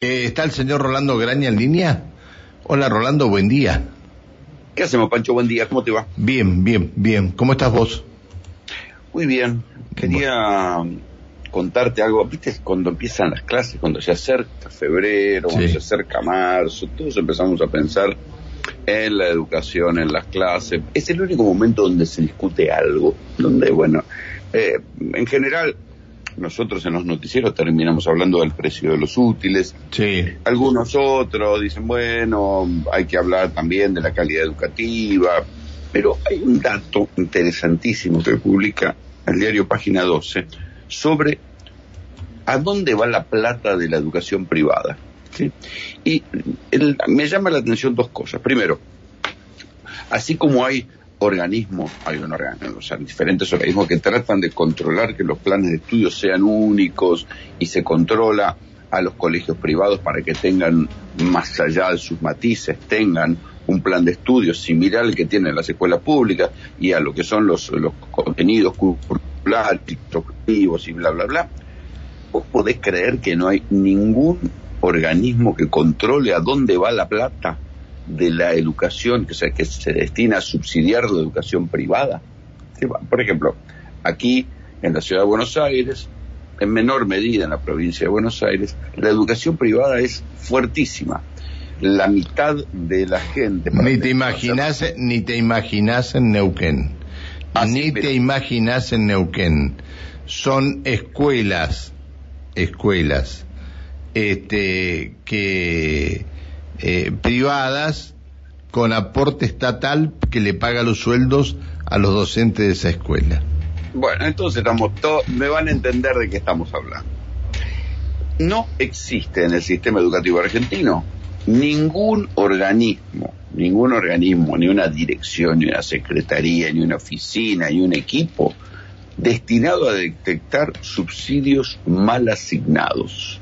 Eh, ¿Está el señor Rolando Graña en línea? Hola Rolando, buen día. ¿Qué hacemos, Pancho? Buen día, ¿cómo te va? Bien, bien, bien. ¿Cómo estás vos? Muy bien. Quería contarte algo. ¿Viste cuando empiezan las clases, cuando se acerca febrero, cuando se acerca marzo, todos empezamos a pensar en la educación, en las clases. Es el único momento donde se discute algo, donde, bueno, eh, en general, nosotros en los noticieros terminamos hablando del precio de los útiles, Sí. Algunos otros dicen, bueno, hay que hablar también de la calidad educativa, pero hay un dato interesantísimo que publica el diario Página 12 sobre a dónde va la plata de la educación privada. ¿sí? Y el- me llama la atención dos cosas. Primero, así como hay organismos, hay un organismo, o sea, diferentes organismos que tratan de controlar que los planes de estudio sean únicos y se controla a los colegios privados para que tengan, más allá de sus matices, tengan un plan de estudio similar al que tienen las escuelas públicas y a lo que son los, los contenidos curriculares, y bla, bla, bla. ¿Vos podés creer que no hay ningún organismo que controle a dónde va la plata de la educación que se, que se destina a subsidiar la educación privada? Por ejemplo, aquí en la ciudad de Buenos Aires, en menor medida en la provincia de Buenos Aires, la educación privada es fuertísima. La mitad de la gente... Ni te imaginas, ni te imaginas en Neuquén. Ni pero- te imaginas en Neuquén. Son escuelas, escuelas, este, que eh, privadas con aporte estatal que le paga los sueldos a los docentes de esa escuela. Bueno, entonces estamos todos, me van a entender de qué estamos hablando. No existe en el sistema educativo argentino ningún organismo, ningún organismo, ni una dirección, ni una secretaría, ni una oficina, ni un equipo destinado a detectar subsidios mal asignados.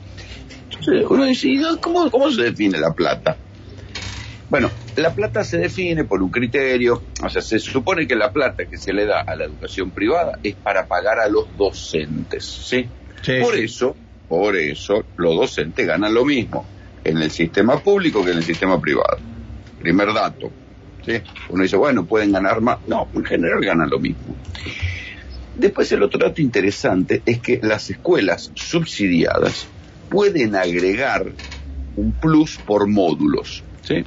Uno dice, ¿y ¿cómo, cómo se define la plata? Bueno, la plata se define por un criterio, o sea, se supone que la plata que se le da a la educación privada es para pagar a los docentes, ¿sí? Sí. Por eso, por eso, los docentes ganan lo mismo en el sistema público que en el sistema privado. Primer dato, ¿sí? Uno dice, bueno, pueden ganar más. No, en general ganan lo mismo. Después el otro dato interesante es que las escuelas subsidiadas pueden agregar un plus por módulos, ¿sí?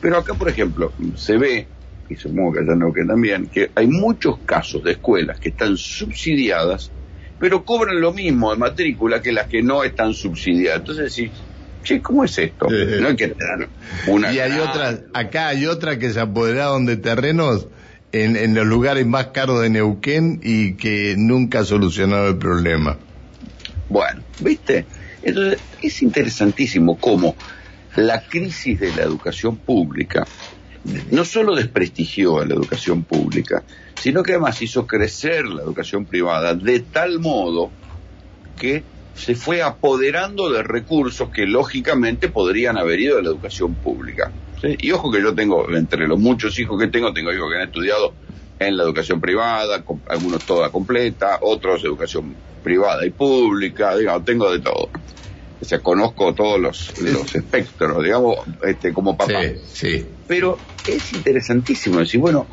Pero acá, por ejemplo, se ve, y supongo que allá no que también, que hay muchos casos de escuelas que están subsidiadas, pero cobran lo mismo de matrícula que las que no están subsidiadas. Entonces decís, che, ¿cómo es esto? No hay que tener una... Y hay gran- otras, acá hay otra que se apoderaron de terrenos en, en los lugares más caros de Neuquén y que nunca solucionaron el problema. Bueno, ¿viste? Entonces, es interesantísimo cómo la crisis de la educación pública no solo desprestigió a la educación pública, sino que además hizo crecer la educación privada de tal modo que se fue apoderando de recursos que lógicamente podrían haber ido a la educación pública. Y ojo que yo tengo, entre los muchos hijos que tengo, tengo hijos que han estudiado en la educación privada, algunos toda completa, otros educación privada y pública, digamos, tengo de todo. O sea, conozco todos los, los espectros, digamos, este, como papá. Sí, sí. Pero es interesantísimo decir, bueno,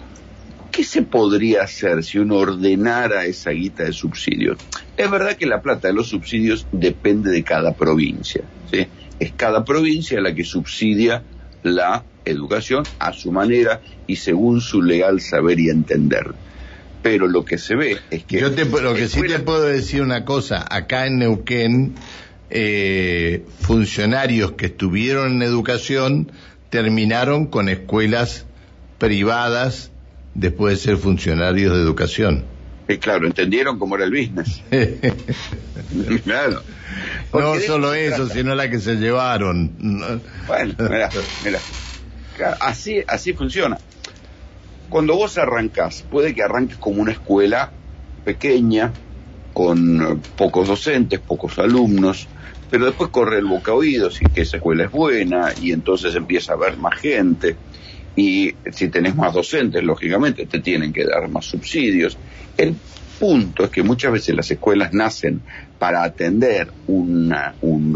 ¿qué se podría hacer si uno ordenara esa guita de subsidios? Es verdad que la plata de los subsidios depende de cada provincia, ¿sí? Es cada provincia la que subsidia la educación a su manera y según su legal saber y entender. Pero lo que se ve es que... Yo te, lo que sí te puedo decir una cosa, acá en Neuquén, eh, funcionarios que estuvieron en educación terminaron con escuelas privadas después de ser funcionarios de educación. Eh, claro, entendieron cómo era el business. claro. No Porque solo eso, trata. sino la que se llevaron. Bueno, mira, mira. Claro, Así, así funciona. Cuando vos arrancás, puede que arranques como una escuela pequeña, con pocos docentes, pocos alumnos, pero después corre el boca oído si que esa escuela es buena y entonces empieza a haber más gente y si tenés más docentes, lógicamente te tienen que dar más subsidios. El punto es que muchas veces las escuelas nacen para atender un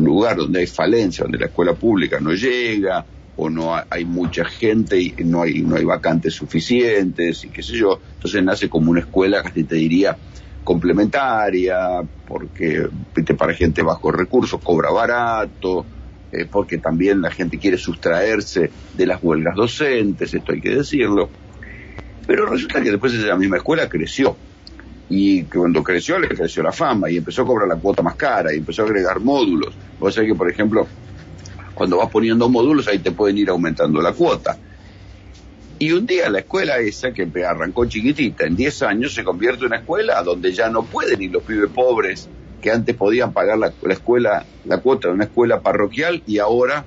lugar donde hay falencia, donde la escuela pública no llega, o no hay mucha gente y no hay, no hay vacantes suficientes y qué sé yo. Entonces nace como una escuela, casi te diría, complementaria, porque para gente bajo recursos cobra barato, eh, porque también la gente quiere sustraerse de las huelgas docentes, esto hay que decirlo. Pero resulta que después esa misma escuela creció. Y cuando creció, le creció la fama y empezó a cobrar la cuota más cara y empezó a agregar módulos. O sea que, por ejemplo, cuando vas poniendo módulos, ahí te pueden ir aumentando la cuota. Y un día la escuela esa, que arrancó chiquitita, en 10 años se convierte en una escuela donde ya no pueden ir los pibes pobres que antes podían pagar la, escuela, la cuota de una escuela parroquial y ahora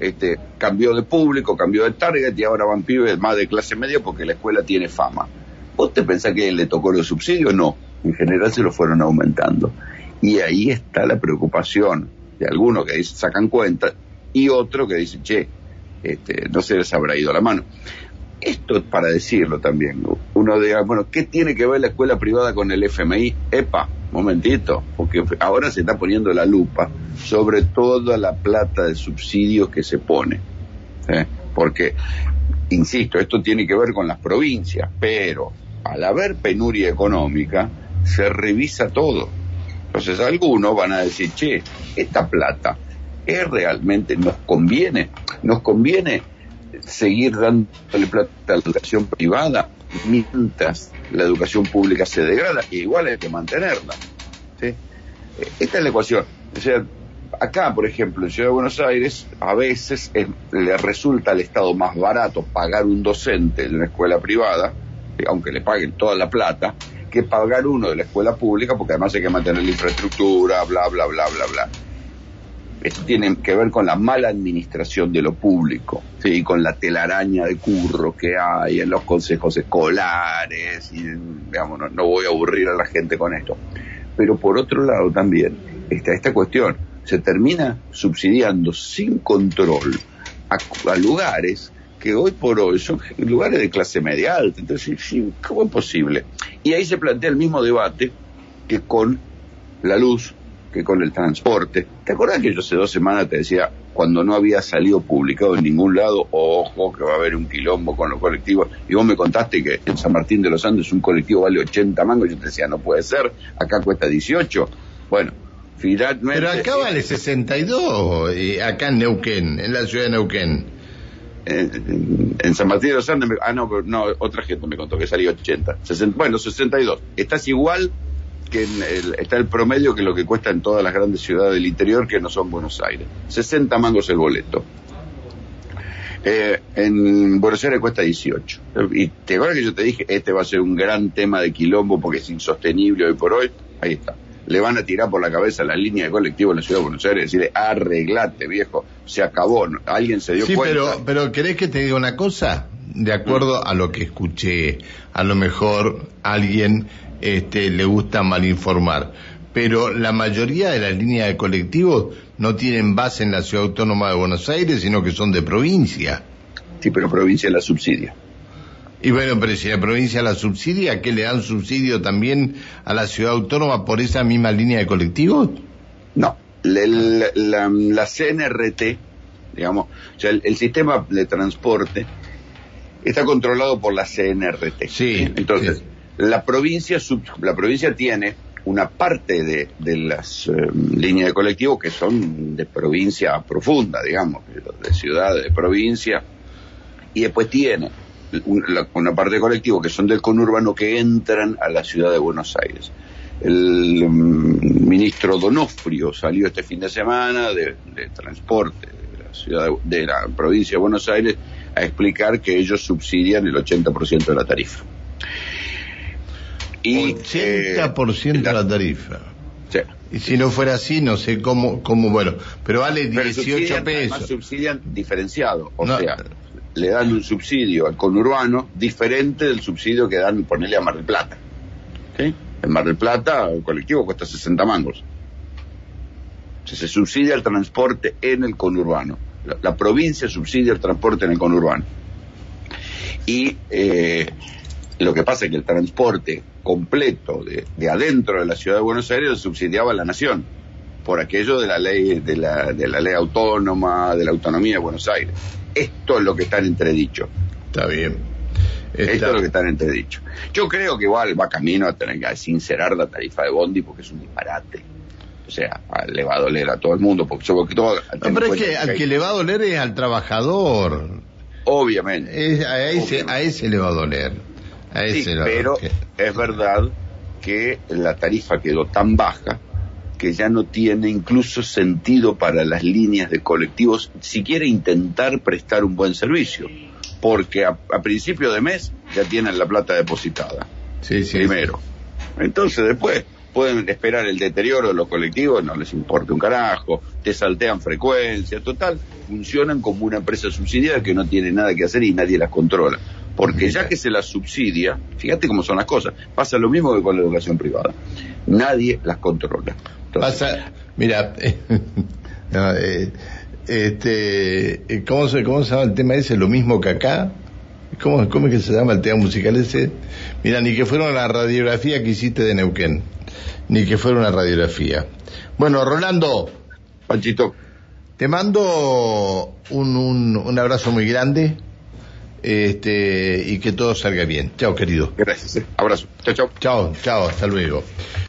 este, cambió de público, cambió de target y ahora van pibes más de clase media porque la escuela tiene fama. ¿Vos te pensás que le tocó los subsidios? No, en general se los fueron aumentando. Y ahí está la preocupación de algunos que sacan cuenta y otro que dice, che, este, no se les habrá ido la mano. Esto es para decirlo también. Uno diga, bueno, ¿qué tiene que ver la escuela privada con el FMI? Epa, momentito, porque ahora se está poniendo la lupa sobre toda la plata de subsidios que se pone. ¿eh? Porque, insisto, esto tiene que ver con las provincias, pero al haber penuria económica, se revisa todo. Entonces algunos van a decir, che, esta plata es realmente, nos conviene, nos conviene seguir dándole plata a la educación privada mientras la educación pública se degrada, igual hay que mantenerla. Esta es la ecuación. O sea, acá, por ejemplo, en Ciudad de Buenos Aires, a veces le resulta al Estado más barato pagar un docente de una escuela privada, aunque le paguen toda la plata, que pagar uno de la escuela pública, porque además hay que mantener la infraestructura, bla, bla, bla, bla, bla. Esto tiene que ver con la mala administración de lo público, ¿sí? con la telaraña de curro que hay en los consejos escolares, y digamos, no, voy a aburrir a la gente con esto. Pero por otro lado también está esta cuestión, se termina subsidiando sin control a, lugares que hoy por hoy son lugares de clase media alta. Entonces, ¿cómo es posible? Y ahí se plantea el mismo debate que con la luz, que con el transporte. ¿Te acuerdas que yo hace dos semanas te decía, cuando no había salido publicado en ningún lado, ojo, que va a haber un quilombo con los colectivos? Y vos me contaste que en San Martín de los Andes un colectivo vale 80 mangos, yo te decía, no puede ser, acá cuesta 18. Bueno, finalmente... Pero acá vale 62, y acá en Neuquén, en la ciudad de Neuquén. En, San Martín de los Andes, ah, no, no, otra gente me contó que salió 80. bueno, 62. Estás igual que está el promedio que lo que cuesta en todas las grandes ciudades del interior que no son Buenos Aires. 60 mangos el boleto. Eh, en Buenos Aires cuesta 18. Y te acuerdas que yo te dije, este va a ser un gran tema de quilombo porque es insostenible hoy por hoy. Ahí está. Le van a tirar por la cabeza la línea de colectivo en la ciudad de Buenos Aires y decirle, arreglate, viejo, se acabó, alguien se dio sí, cuenta. Pero, pero ¿querés que te diga una cosa? De acuerdo a lo que escuché, a lo mejor alguien este, le gusta malinformar. Pero la mayoría de las líneas de colectivos no tienen base en la ciudad autónoma de Buenos Aires, sino que son de provincia. Sí, pero provincia la subsidia. Y bueno, pero si la provincia la subsidia, ¿qué le dan subsidio también a la ciudad autónoma por esa misma línea de colectivos? No, la, CNRT, digamos, o sea, el, sistema de transporte está controlado por la CNRT. Sí. Entonces, la provincia, la provincia tiene una parte de, las eh, líneas de colectivo que son de provincia profunda, digamos, de ciudad, de provincia, y después tiene una, parte de colectivo que son del conurbano que entran a la ciudad de Buenos Aires. El mm, ministro Donofrio salió este fin de semana de, transporte de la ciudad de la provincia de Buenos Aires a explicar que ellos subsidian el 80% de la tarifa. Y, 80% de la tarifa. Y si no fuera así, no sé cómo, cómo bueno, pero vale 18 pesos. Además subsidian diferenciado, o sea, le dan un subsidio al conurbano diferente del subsidio que dan, ponerle a Mar del Plata. En Mar del Plata el colectivo cuesta 60 mangos. se subsidia el transporte en el conurbano. La, provincia subsidia el transporte en el conurbano. Y eh, Lo que pasa es que el transporte completo de, de adentro de la ciudad de Buenos Aires lo subsidiaba la nación por aquello de la ley de la, de la ley autónoma, de la autonomía de Buenos Aires. Esto es lo que está en entredicho. Está bien. Está... Esto es lo que está en entredicho. Yo creo que igual va camino a tener que sincerar la tarifa de Bondi porque es un disparate. O sea, le va a doler a todo el mundo. Porque yo, todo, no, pero es que al que le va a doler es al trabajador. Obviamente. Es, a, ese, Obviamente. a ese le va a doler. A ese Sí, pero es verdad que la tarifa quedó tan baja que ya no tiene incluso sentido para las líneas de colectivos siquiera intentar prestar un buen servicio, porque a, a principio de mes ya tienen la plata depositada, Sí, sí, primero. Entonces después pueden esperar el deterioro de los colectivos, no les importa un carajo, te saltean frecuencias, total, funcionan como una empresa subsidiada que no tiene nada que hacer y nadie las controla. Porque ya que se las subsidia, fíjate cómo son las cosas, pasa lo mismo que con la educación privada. Nadie las controla. Entonces, Pasa, mira, no, eh, este, eh, ¿cómo se, ¿cómo se llama el tema ese? Lo mismo que acá. ¿Cómo, ¿Cómo es que se llama el tema musical ese? Mira, ni que fuera una radiografía que hiciste de Neuquén. Ni que fuera una radiografía. Bueno, Rolando, Panchito, te mando un, un, un abrazo muy grande este, y que todo salga bien. Chao, querido. gracias. eh. Abrazo. Chao, chao. Chao, chao, hasta luego.